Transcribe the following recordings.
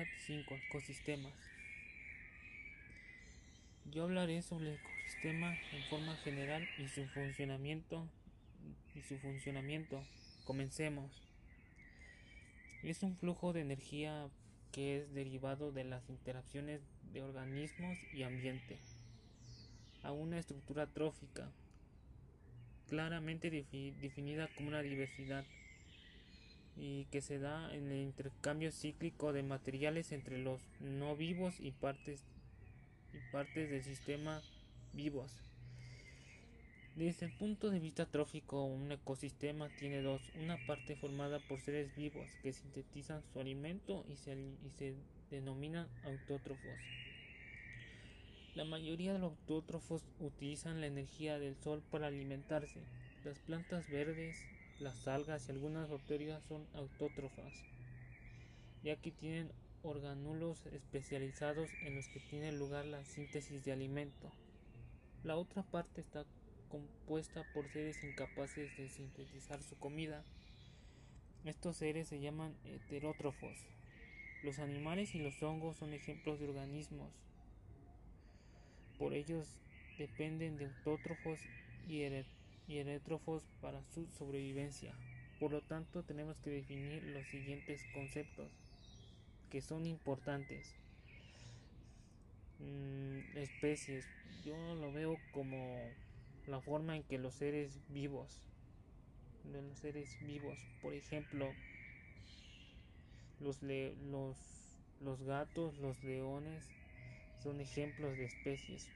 Unidad 5 Ecosistemas. Yo hablaré sobre el ecosistema en forma general y su funcionamiento y su funcionamiento. Comencemos. Es un flujo de energía que es derivado de las interacciones de organismos y ambiente a una estructura trófica claramente definida como una diversidad y que se da en el intercambio cíclico de materiales entre los no vivos y partes y partes del sistema vivos. Desde el punto de vista trófico, un ecosistema tiene dos, una parte formada por seres vivos que sintetizan su alimento y se, y se denominan autótrofos. La mayoría de los autótrofos utilizan la energía del sol para alimentarse. Las plantas verdes, las algas y algunas bacterias son autótrofas, ya que tienen organulos especializados en los que tiene lugar la síntesis de alimento. La otra parte está compuesta por seres incapaces de sintetizar su comida. Estos seres se llaman heterótrofos. Los animales y los hongos son ejemplos de organismos por ellos dependen de autótrofos y, erétrofos para su sobrevivencia. Por lo tanto, tenemos que definir los siguientes conceptos que son importantes. Mm, especies. Yo lo veo como la forma en que los seres vivos, los seres vivos, por ejemplo, los, los, los gatos, los leones, son ejemplos de especies.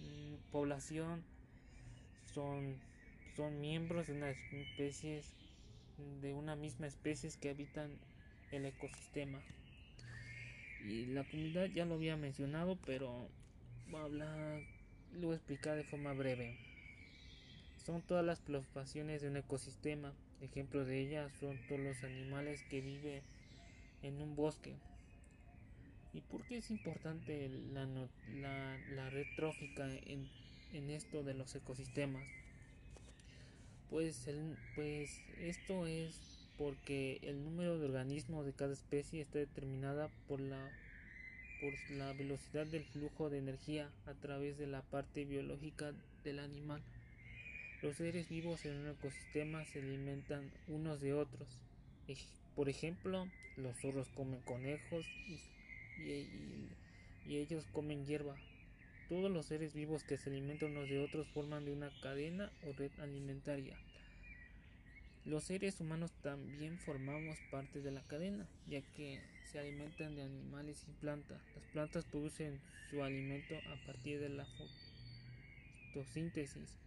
Mm, población son, son miembros de una especie de una misma especie que habitan el ecosistema. Y la comunidad ya lo había mencionado, pero voy a hablar, lo voy a explicar de forma breve. Son todas las poblaciones de un ecosistema. Ejemplos de ellas son todos los animales que viven en un bosque, ¿Y por qué es importante la, la, red trófica en, esto de los ecosistemas? Pues, pues esto es porque el número de organismos de cada especie está determinada por la, por la velocidad del flujo de energía a través de la parte biológica del animal. Los seres vivos en un ecosistema se alimentan unos de otros. Por ejemplo, los zorros comen conejos y y, ellos comen hierba. Todos los seres vivos que se alimentan unos de otros forman de una cadena o red alimentaria. Los seres humanos también formamos parte de la cadena, ya que se alimentan de animales y plantas. Las plantas producen su alimento a partir de la fotosíntesis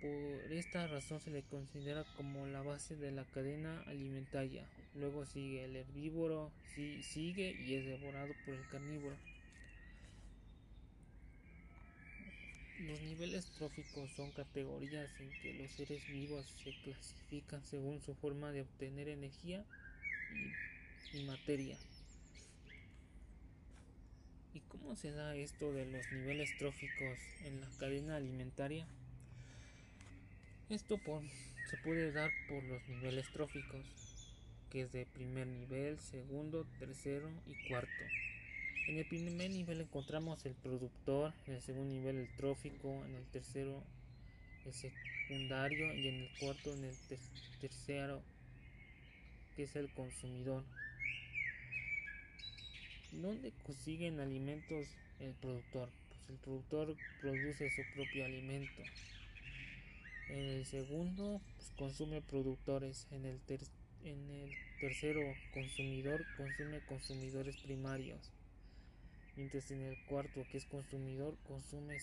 por esta razón se le considera como la base de la cadena alimentaria. Luego sigue el herbívoro, sigue y es devorado por el carnívoro. Los niveles tróficos son categorías en que los seres vivos se clasifican según su forma de obtener energía y, materia. ¿Y cómo se da esto de los niveles tróficos en la cadena alimentaria? Esto se puede dar por los niveles tróficos, que es de primer nivel, segundo, tercero y cuarto. En el primer nivel encontramos el productor, en el segundo nivel el trófico, en el tercero el secundario y en el cuarto en el tercero que es el consumidor. ¿Dónde consiguen alimentos el productor? Pues el productor produce su propio alimento. En el segundo, pues, consume productores. En el, en el tercero, consumidor, consume consumidores primarios. Mientras en el cuarto, que es consumidor, consume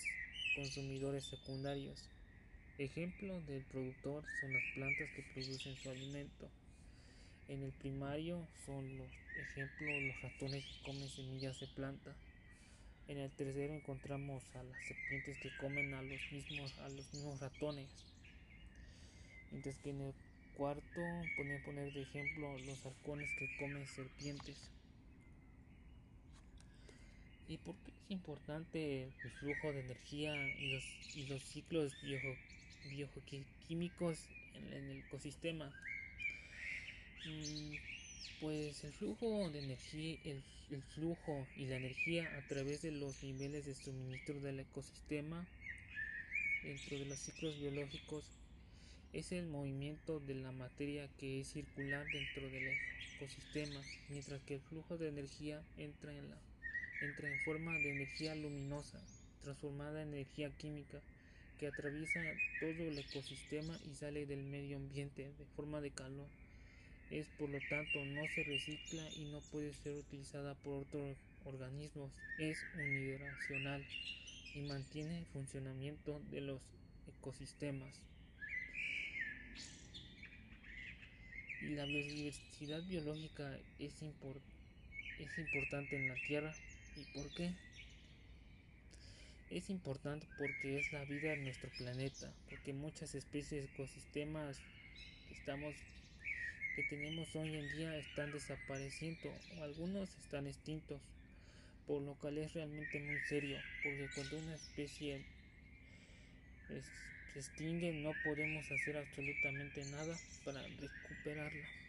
consumidores secundarios. Ejemplo del productor son las plantas que producen su alimento. En el primario son los ejemplos los ratones que comen semillas de planta. En el tercero encontramos a las serpientes que comen a los mismos a los mismos ratones. Mientras que en el cuarto pueden poner de ejemplo los halcones que comen serpientes. ¿Y por qué es importante el flujo de energía y los, y los ciclos bioquímicos en, el ecosistema? Mm, Pues el flujo de energía, el, el, flujo y la energía a través de los niveles de suministro del ecosistema dentro de los ciclos biológicos es el movimiento de la materia que es circular dentro del ecosistema, mientras que el flujo de energía entra en, la, entra en forma de energía luminosa, transformada en energía química, que atraviesa todo el ecosistema y sale del medio ambiente de forma de calor. Es por lo tanto no se recicla y no puede ser utilizada por otros organismos. Es unidireccional y mantiene el funcionamiento de los ecosistemas. Y la biodiversidad biológica es, es importante en la Tierra. ¿Y por qué? Es importante porque es la vida en nuestro planeta, porque muchas especies de ecosistemas que estamos que tenemos hoy en día están desapareciendo o algunos están extintos, por lo cual es realmente muy serio, porque cuando una especie se extingue no podemos hacer absolutamente nada para recuperarla.